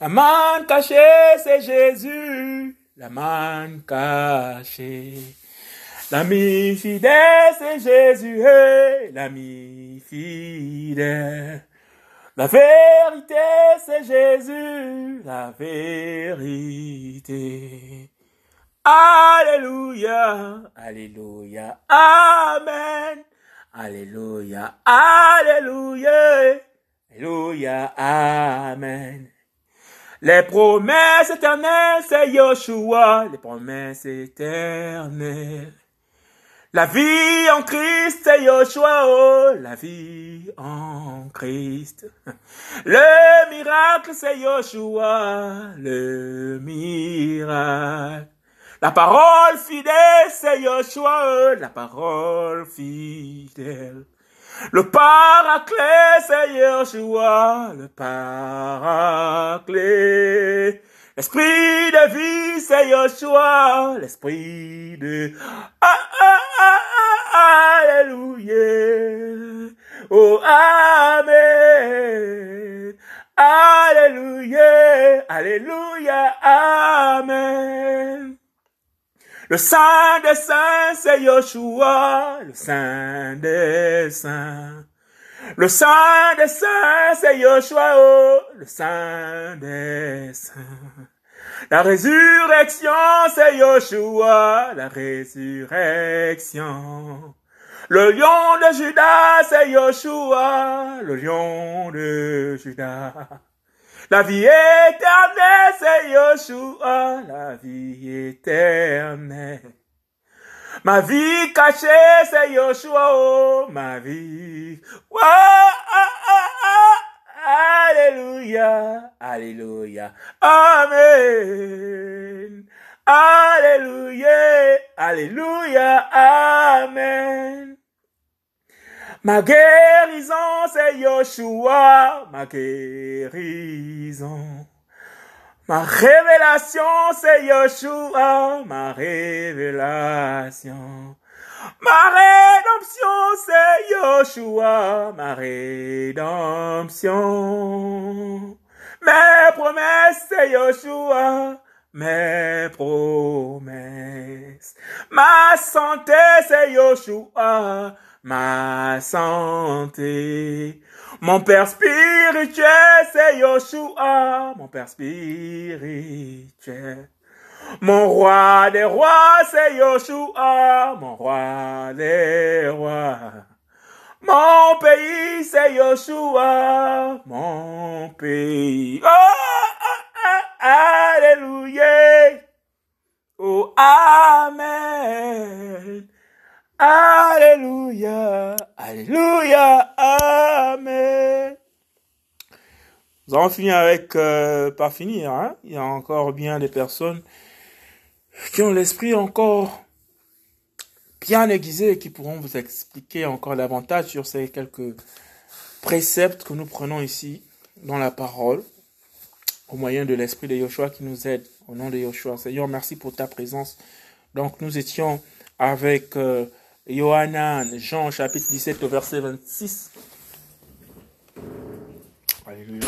La manne cachée, c'est Jésus. La manne cachée. L'ami fidèle, c'est Jésus. L'ami fidèle. La vérité, c'est Jésus. La vérité. Alléluia. Alléluia. Amen. Alléluia. Alléluia. Alléluia. Amen. Les promesses éternelles, c'est Yoshua. Les promesses éternelles. La vie en Christ, c'est Yoshua. Oh, la vie en Christ. Le miracle, c'est Yoshua. Le miracle. La parole fidèle, c'est Yoshua. Oh, la parole fidèle. Le paraclet, c'est Yeshua, le paraclet. L'esprit de vie, c'est Yeshua, l'esprit de... Ah, ah, ah, ah, alléluia. Oh, Amen. Alléluia. Alléluia. Amen. Le Saint des Saints, c'est Yoshua, le Saint des Saints. Le Saint des Saints, c'est Yoshua, oh, le Saint des Saints. La résurrection, c'est Yoshua, la résurrection. Le lion de Judas, c'est Yoshua, le lion de Judas. La vie éternelle, c'est La vie éternelle. Ma vie cachée, c'est Yoshua, oh, ma vie. Oh, ah. Alléluia, Alléluia, Amen. Alléluia, Alléluia, Amen. Ma guérison, c'est Yoshua, ma guérison. Ma révélation, c'est Yoshua, ma révélation. Ma rédemption, c'est Yoshua, ma rédemption. Mes promesses, c'est Yoshua, mes promesses. Ma santé, c'est Yoshua, ma santé. Mon Père spirituel, c'est Yoshua, mon Père spirituel. Mon roi des rois, c'est Yoshua, mon roi des rois. Mon pays, c'est Yoshua, mon pays. Oh, ah, ah, alléluia. Oh, amen. Alléluia, Alléluia, Amen. Nous allons finir avec, euh, pas finir, hein. Il y a encore bien des personnes qui ont l'esprit encore bien aiguisé et qui pourront vous expliquer encore davantage sur ces quelques préceptes que nous prenons ici dans la parole au moyen de l'esprit de Yoshua qui nous aide au nom de Yoshua. Seigneur, merci pour ta présence. Donc nous étions avec euh, Yohanan, Jean chapitre 17 au verset 26. Alléluia.